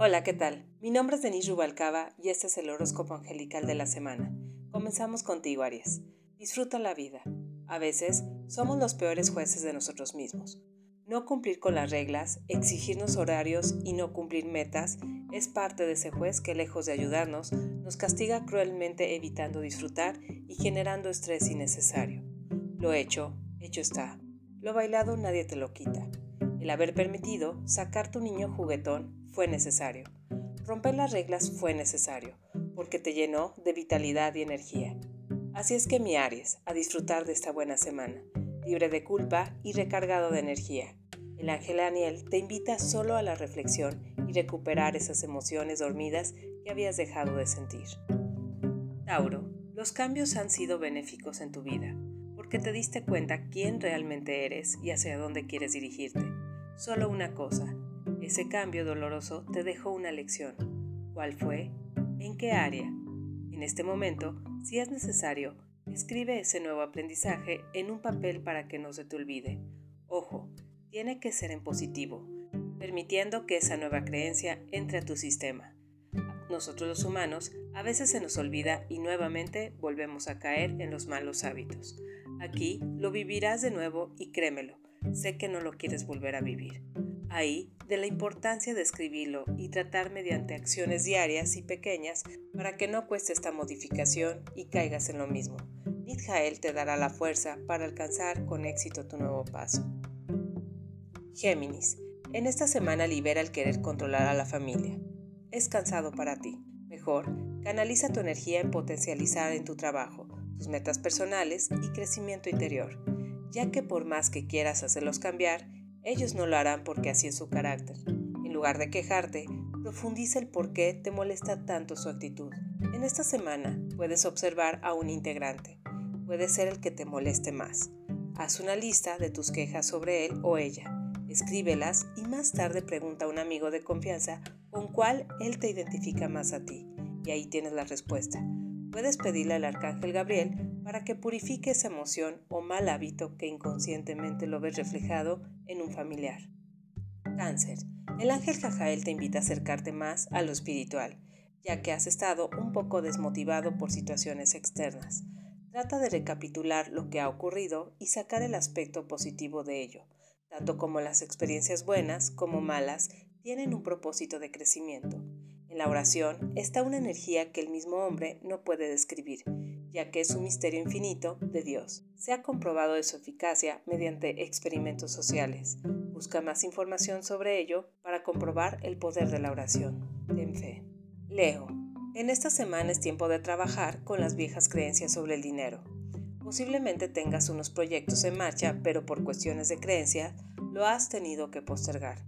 Hola, ¿qué tal? Mi nombre es Denise Rubalcaba y este es el horóscopo angelical de la semana. Comenzamos contigo, Aries. Disfruta la vida. A veces somos los peores jueces de nosotros mismos. No cumplir con las reglas, exigirnos horarios y no cumplir metas es parte de ese juez que lejos de ayudarnos, nos castiga cruelmente evitando disfrutar y generando estrés innecesario. Lo hecho, hecho está. Lo bailado nadie te lo quita. El haber permitido sacar tu niño juguetón fue necesario. Romper las reglas fue necesario, porque te llenó de vitalidad y energía. Así es que mi Aries, a disfrutar de esta buena semana, libre de culpa y recargado de energía. El ángel Daniel te invita solo a la reflexión y recuperar esas emociones dormidas que habías dejado de sentir. Tauro, los cambios han sido benéficos en tu vida, porque te diste cuenta quién realmente eres y hacia dónde quieres dirigirte. Solo una cosa, ese cambio doloroso te dejó una lección. ¿Cuál fue? ¿En qué área? En este momento, si es necesario, escribe ese nuevo aprendizaje en un papel para que no se te olvide. Ojo, tiene que ser en positivo, permitiendo que esa nueva creencia entre a tu sistema. Nosotros los humanos a veces se nos olvida y nuevamente volvemos a caer en los malos hábitos. Aquí lo vivirás de nuevo y créemelo, sé que no lo quieres volver a vivir. Ahí, de la importancia de escribirlo y tratar mediante acciones diarias y pequeñas para que no cueste esta modificación y caigas en lo mismo. Nidjael te dará la fuerza para alcanzar con éxito tu nuevo paso. Géminis, en esta semana libera el querer controlar a la familia. Es cansado para ti. Mejor, canaliza tu energía en potencializar en tu trabajo, tus metas personales y crecimiento interior ya que por más que quieras hacerlos cambiar, ellos no lo harán porque así es su carácter. En lugar de quejarte, profundiza el por qué te molesta tanto su actitud. En esta semana puedes observar a un integrante. Puede ser el que te moleste más. Haz una lista de tus quejas sobre él o ella. Escríbelas y más tarde pregunta a un amigo de confianza con cuál él te identifica más a ti. Y ahí tienes la respuesta. Puedes pedirle al arcángel Gabriel para que purifique esa emoción o mal hábito que inconscientemente lo ves reflejado en un familiar. Cáncer. El ángel Jajael te invita a acercarte más a lo espiritual, ya que has estado un poco desmotivado por situaciones externas. Trata de recapitular lo que ha ocurrido y sacar el aspecto positivo de ello, tanto como las experiencias buenas como malas tienen un propósito de crecimiento. En la oración está una energía que el mismo hombre no puede describir, ya que es un misterio infinito de Dios. Se ha comprobado de su eficacia mediante experimentos sociales. Busca más información sobre ello para comprobar el poder de la oración. Ten fe. Leo. En esta semana es tiempo de trabajar con las viejas creencias sobre el dinero. Posiblemente tengas unos proyectos en marcha, pero por cuestiones de creencia lo has tenido que postergar.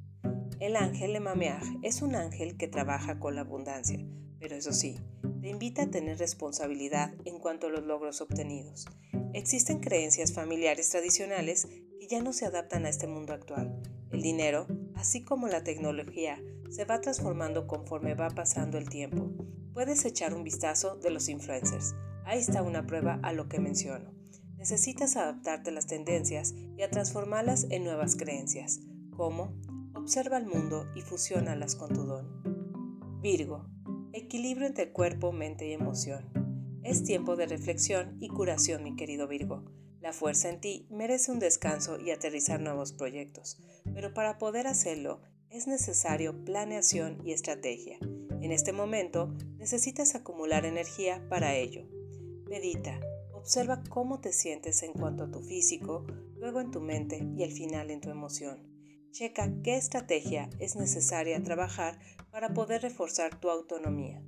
El ángel Emameaj es un ángel que trabaja con la abundancia, pero eso sí, te invita a tener responsabilidad en cuanto a los logros obtenidos. Existen creencias familiares tradicionales que ya no se adaptan a este mundo actual. El dinero, así como la tecnología, se va transformando conforme va pasando el tiempo. Puedes echar un vistazo de los influencers. Ahí está una prueba a lo que menciono. Necesitas adaptarte a las tendencias y a transformarlas en nuevas creencias. ¿Cómo? Observa el mundo y fusiónalas con tu don. Virgo, Equilibrio entre cuerpo, mente y emoción. Es tiempo de reflexión y curación, mi querido Virgo. La fuerza en ti merece un descanso y aterrizar nuevos proyectos, pero para poder hacerlo es necesario planeación y estrategia. En este momento necesitas acumular energía para ello. Medita, observa cómo te sientes en cuanto a tu físico, luego en tu mente y al final en tu emoción. Checa qué estrategia es necesaria trabajar para poder reforzar tu autonomía.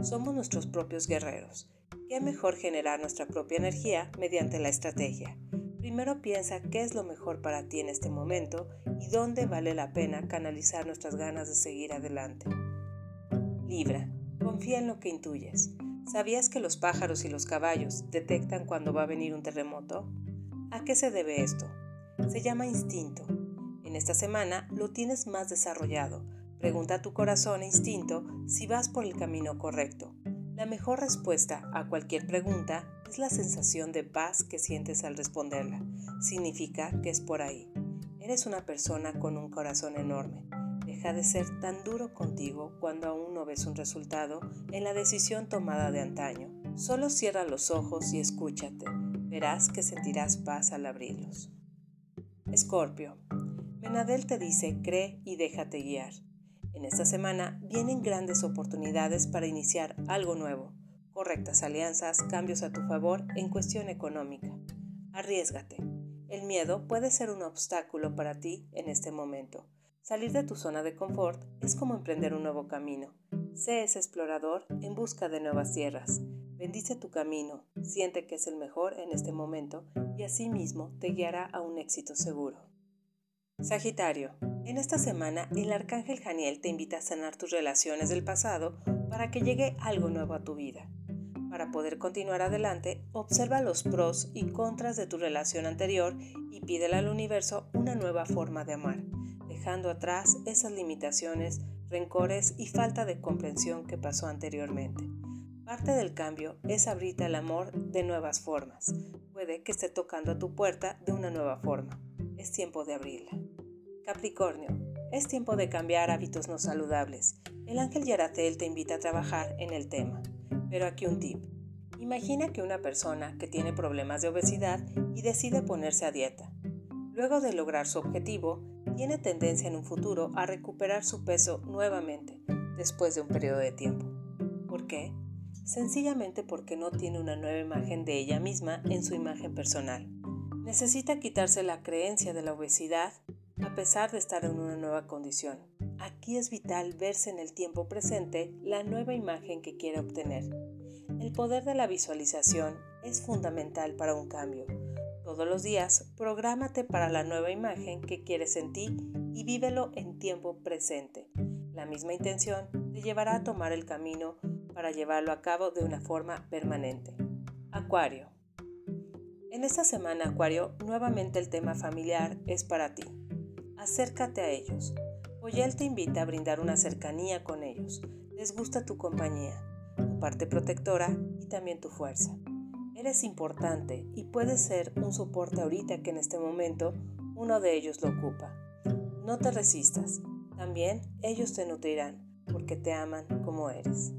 Somos nuestros propios guerreros. ¿Qué mejor generar nuestra propia energía mediante la estrategia? Primero piensa qué es lo mejor para ti en este momento y dónde vale la pena canalizar nuestras ganas de seguir adelante. Libra, confía en lo que intuyes. ¿Sabías que los pájaros y los caballos detectan cuando va a venir un terremoto? ¿A qué se debe esto? Se llama instinto en esta semana lo tienes más desarrollado. Pregunta a tu corazón e instinto si vas por el camino correcto. La mejor respuesta a cualquier pregunta es la sensación de paz que sientes al responderla. Significa que es por ahí. Eres una persona con un corazón enorme. Deja de ser tan duro contigo cuando aún no ves un resultado en la decisión tomada de antaño. Solo cierra los ojos y escúchate. Verás que sentirás paz al abrirlos. Escorpio. Menadel te dice, cree y déjate guiar. En esta semana vienen grandes oportunidades para iniciar algo nuevo, correctas alianzas, cambios a tu favor en cuestión económica. Arriesgate. El miedo puede ser un obstáculo para ti en este momento. Salir de tu zona de confort es como emprender un nuevo camino. Sé ese explorador en busca de nuevas tierras. Bendice tu camino, siente que es el mejor en este momento y asimismo te guiará a un éxito seguro. Sagitario, en esta semana el arcángel Janiel te invita a sanar tus relaciones del pasado para que llegue algo nuevo a tu vida. Para poder continuar adelante, observa los pros y contras de tu relación anterior y pídele al universo una nueva forma de amar, dejando atrás esas limitaciones, rencores y falta de comprensión que pasó anteriormente. Parte del cambio es abrirte al amor de nuevas formas. Puede que esté tocando a tu puerta de una nueva forma. Es tiempo de abrirla. Capricornio, es tiempo de cambiar hábitos no saludables. El ángel Yaratel te invita a trabajar en el tema. Pero aquí un tip. Imagina que una persona que tiene problemas de obesidad y decide ponerse a dieta. Luego de lograr su objetivo, tiene tendencia en un futuro a recuperar su peso nuevamente después de un periodo de tiempo. ¿Por qué? Sencillamente porque no tiene una nueva imagen de ella misma en su imagen personal. Necesita quitarse la creencia de la obesidad a pesar de estar en una nueva condición. Aquí es vital verse en el tiempo presente la nueva imagen que quiere obtener. El poder de la visualización es fundamental para un cambio. Todos los días, prográmate para la nueva imagen que quieres en ti y vívelo en tiempo presente. La misma intención te llevará a tomar el camino para llevarlo a cabo de una forma permanente. Acuario. En esta semana, Acuario, nuevamente el tema familiar es para ti. Acércate a ellos. Oyel te invita a brindar una cercanía con ellos. Les gusta tu compañía, tu parte protectora y también tu fuerza. Eres importante y puedes ser un soporte ahorita que en este momento uno de ellos lo ocupa. No te resistas. También ellos te nutrirán porque te aman como eres.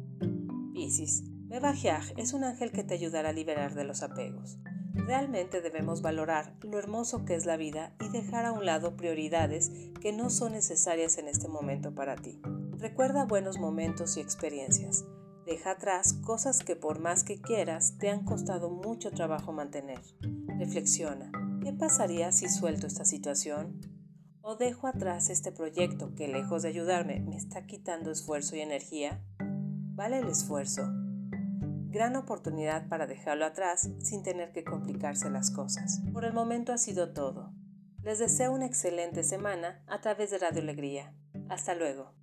Piscis. Mebajiaj es un ángel que te ayudará a liberar de los apegos. Realmente debemos valorar lo hermoso que es la vida y dejar a un lado prioridades que no son necesarias en este momento para ti. Recuerda buenos momentos y experiencias. Deja atrás cosas que por más que quieras te han costado mucho trabajo mantener. Reflexiona, ¿qué pasaría si suelto esta situación? ¿O dejo atrás este proyecto que lejos de ayudarme me está quitando esfuerzo y energía? ¿Vale el esfuerzo? Gran oportunidad para dejarlo atrás sin tener que complicarse las cosas. Por el momento ha sido todo. Les deseo una excelente semana a través de Radio Alegría. Hasta luego.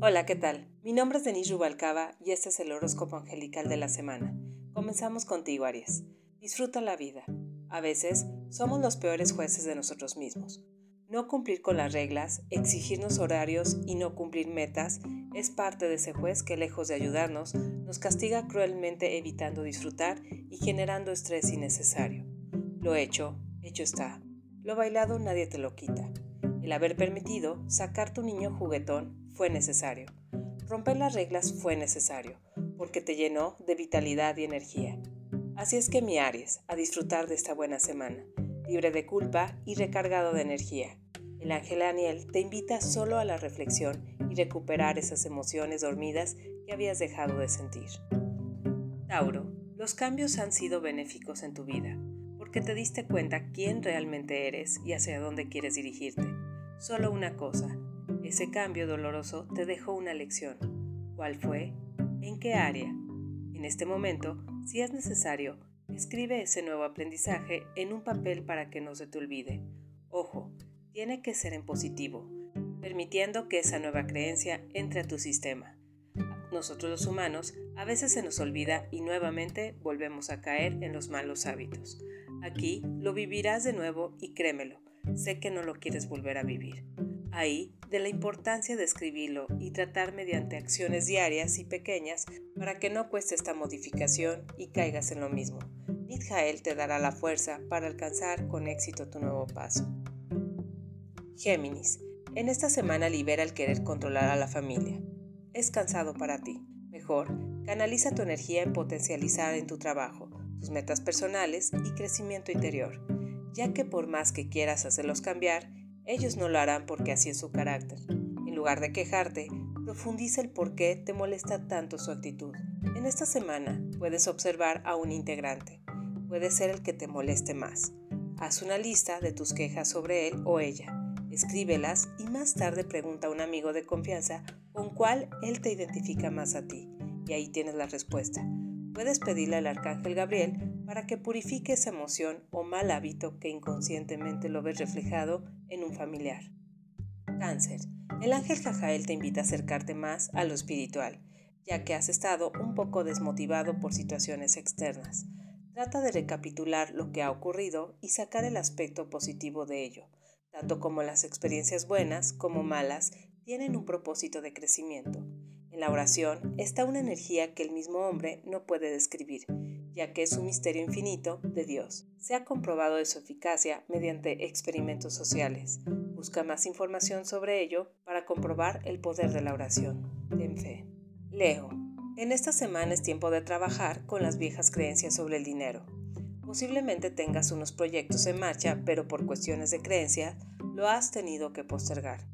Hola, ¿qué tal? Mi nombre es Denise Rubalcaba y este es el horóscopo angelical de la semana. Comenzamos contigo, Aries. Disfruta la vida. A veces somos los peores jueces de nosotros mismos. No cumplir con las reglas, exigirnos horarios y no cumplir metas es parte de ese juez que lejos de ayudarnos, nos castiga cruelmente evitando disfrutar y generando estrés innecesario. Lo hecho, hecho está. Lo bailado nadie te lo quita. El haber permitido sacar tu niño juguetón fue necesario. Romper las reglas fue necesario, porque te llenó de vitalidad y energía. Así es que mi Aries, a disfrutar de esta buena semana, libre de culpa y recargado de energía. El ángel Daniel te invita solo a la reflexión y recuperar esas emociones dormidas que habías dejado de sentir. Tauro, los cambios han sido benéficos en tu vida, porque te diste cuenta quién realmente eres y hacia dónde quieres dirigirte. Solo una cosa, ese cambio doloroso te dejó una lección. ¿Cuál fue? ¿En qué área? En este momento, si es necesario, escribe ese nuevo aprendizaje en un papel para que no se te olvide. Ojo, tiene que ser en positivo, permitiendo que esa nueva creencia entre a tu sistema. Nosotros los humanos a veces se nos olvida y nuevamente volvemos a caer en los malos hábitos. Aquí lo vivirás de nuevo y créemelo, sé que no lo quieres volver a vivir. Ahí, de la importancia de escribirlo y tratar mediante acciones diarias y pequeñas para que no cueste esta modificación y caigas en lo mismo. Nidjael te dará la fuerza para alcanzar con éxito tu nuevo paso. Géminis, en esta semana libera el querer controlar a la familia. Es cansado para ti. Mejor, canaliza tu energía en potencializar en tu trabajo, tus metas personales y crecimiento interior, ya que por más que quieras hacerlos cambiar, ellos no lo harán porque así es su carácter. En lugar de quejarte, profundiza el por qué te molesta tanto su actitud. En esta semana puedes observar a un integrante. Puede ser el que te moleste más. Haz una lista de tus quejas sobre él o ella. Escríbelas y más tarde pregunta a un amigo de confianza con cuál él te identifica más a ti. Y ahí tienes la respuesta. Puedes pedirle al arcángel Gabriel para que purifique esa emoción o mal hábito que inconscientemente lo ves reflejado en un familiar. Cáncer. El ángel Jajael te invita a acercarte más a lo espiritual, ya que has estado un poco desmotivado por situaciones externas. Trata de recapitular lo que ha ocurrido y sacar el aspecto positivo de ello, tanto como las experiencias buenas como malas tienen un propósito de crecimiento. En la oración está una energía que el mismo hombre no puede describir, ya que es un misterio infinito de Dios. Se ha comprobado de su eficacia mediante experimentos sociales. Busca más información sobre ello para comprobar el poder de la oración. Ten fe. Leo. En esta semana es tiempo de trabajar con las viejas creencias sobre el dinero. Posiblemente tengas unos proyectos en marcha, pero por cuestiones de creencia lo has tenido que postergar.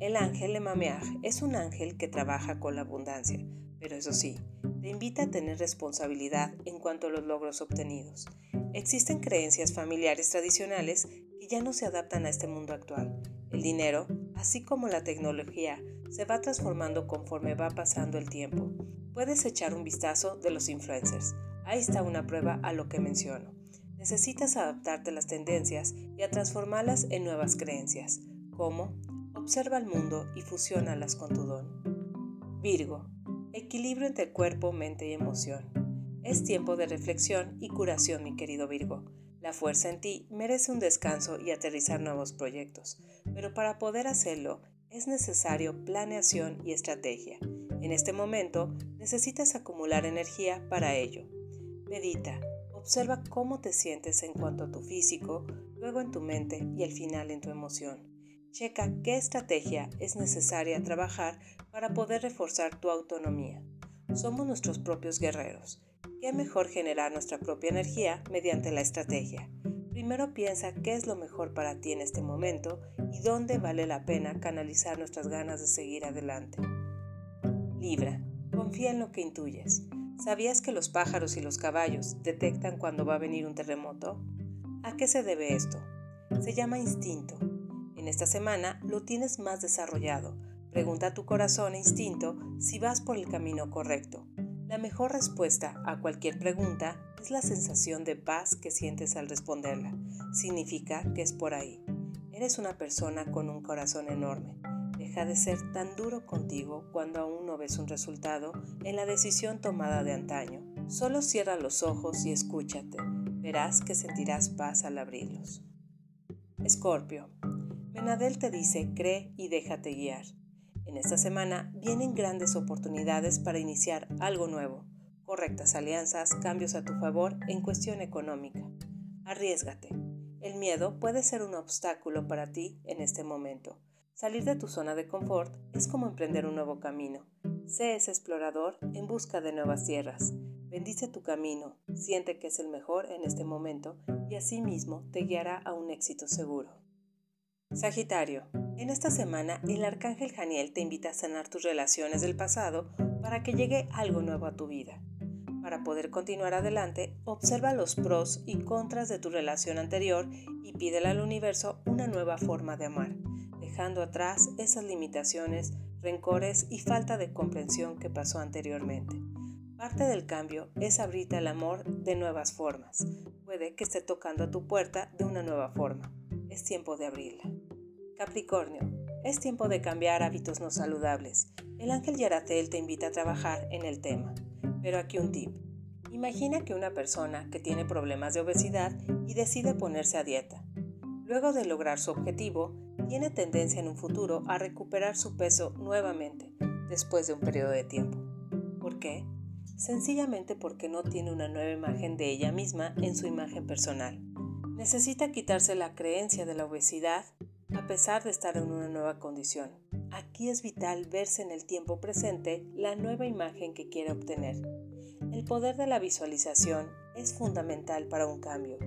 El ángel Emameaj es un ángel que trabaja con la abundancia, pero eso sí, te invita a tener responsabilidad en cuanto a los logros obtenidos. Existen creencias familiares tradicionales que ya no se adaptan a este mundo actual. El dinero, así como la tecnología, se va transformando conforme va pasando el tiempo. Puedes echar un vistazo de los influencers. Ahí está una prueba a lo que menciono. Necesitas adaptarte a las tendencias y a transformarlas en nuevas creencias. ¿Cómo? Observa el mundo y fusiónalas con tu don. Virgo. Equilibrio entre cuerpo, mente y emoción. Es tiempo de reflexión y curación, mi querido Virgo. La fuerza en ti merece un descanso y aterrizar nuevos proyectos, pero para poder hacerlo es necesario planeación y estrategia. En este momento necesitas acumular energía para ello. Medita, observa cómo te sientes en cuanto a tu físico, luego en tu mente y al final en tu emoción. Checa qué estrategia es necesaria trabajar para poder reforzar tu autonomía. Somos nuestros propios guerreros. ¿Qué mejor generar nuestra propia energía mediante la estrategia? Primero piensa qué es lo mejor para ti en este momento y dónde vale la pena canalizar nuestras ganas de seguir adelante. Libra, confía en lo que intuyes. ¿Sabías que los pájaros y los caballos detectan cuando va a venir un terremoto? ¿A qué se debe esto? Se llama instinto en esta semana lo tienes más desarrollado. Pregunta a tu corazón e instinto si vas por el camino correcto. La mejor respuesta a cualquier pregunta es la sensación de paz que sientes al responderla. Significa que es por ahí. Eres una persona con un corazón enorme. Deja de ser tan duro contigo cuando aún no ves un resultado en la decisión tomada de antaño. Solo cierra los ojos y escúchate. Verás que sentirás paz al abrirlos. Escorpio, Menadel te dice, cree y déjate guiar. En esta semana vienen grandes oportunidades para iniciar algo nuevo, correctas alianzas, cambios a tu favor en cuestión económica. Arriesgate. El miedo puede ser un obstáculo para ti en este momento. Salir de tu zona de confort es como emprender un nuevo camino. Sé ese explorador en busca de nuevas tierras. Bendice tu camino, siente que es el mejor en este momento y asimismo te guiará a un éxito seguro. Sagitario, en esta semana el arcángel Janiel te invita a sanar tus relaciones del pasado para que llegue algo nuevo a tu vida. Para poder continuar adelante, observa los pros y contras de tu relación anterior y pídele al universo una nueva forma de amar, dejando atrás esas limitaciones, rencores y falta de comprensión que pasó anteriormente. Parte del cambio es abrirte al amor de nuevas formas. Puede que esté tocando a tu puerta de una nueva forma es tiempo de abrirla. Capricornio, es tiempo de cambiar hábitos no saludables. El ángel Yaratel te invita a trabajar en el tema. Pero aquí un tip. Imagina que una persona que tiene problemas de obesidad y decide ponerse a dieta. Luego de lograr su objetivo, tiene tendencia en un futuro a recuperar su peso nuevamente después de un periodo de tiempo. ¿Por qué? Sencillamente porque no tiene una nueva imagen de ella misma en su imagen personal. Necesita quitarse la creencia de la obesidad a pesar de estar en una nueva condición. Aquí es vital verse en el tiempo presente la nueva imagen que quiere obtener. El poder de la visualización es fundamental para un cambio.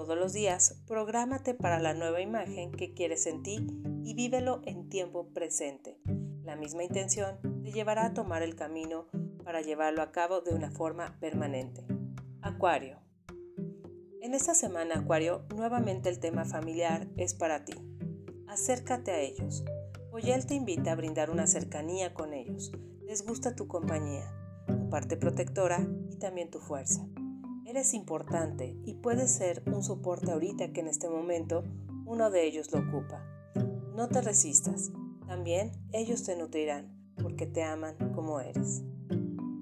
Todos los días, prográmate para la nueva imagen que quieres en ti y vívelo en tiempo presente. La misma intención te llevará a tomar el camino para llevarlo a cabo de una forma permanente. Acuario. En esta semana, Acuario, nuevamente el tema familiar es para ti. Acércate a ellos. Oyel te invita a brindar una cercanía con ellos. Les gusta tu compañía, tu parte protectora y también tu fuerza. Eres importante y puedes ser un soporte ahorita que en este momento uno de ellos lo ocupa. No te resistas, también ellos te nutrirán porque te aman como eres.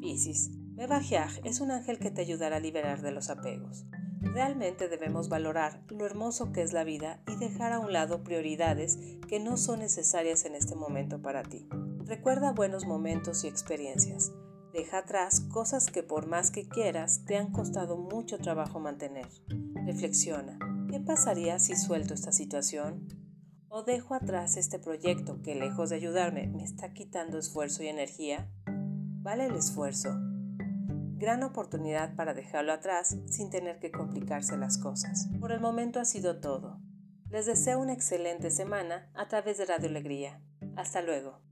Piscis, Mevajiaj es un ángel que te ayudará a liberar de los apegos. Realmente debemos valorar lo hermoso que es la vida y dejar a un lado prioridades que no son necesarias en este momento para ti. Recuerda buenos momentos y experiencias. Deja atrás cosas que por más que quieras te han costado mucho trabajo mantener. Reflexiona, ¿qué pasaría si suelto esta situación? ¿O dejo atrás este proyecto que lejos de ayudarme me está quitando esfuerzo y energía? ¿Vale el esfuerzo? Gran oportunidad para dejarlo atrás sin tener que complicarse las cosas. Por el momento ha sido todo. Les deseo una excelente semana a través de Radio Alegría. Hasta luego.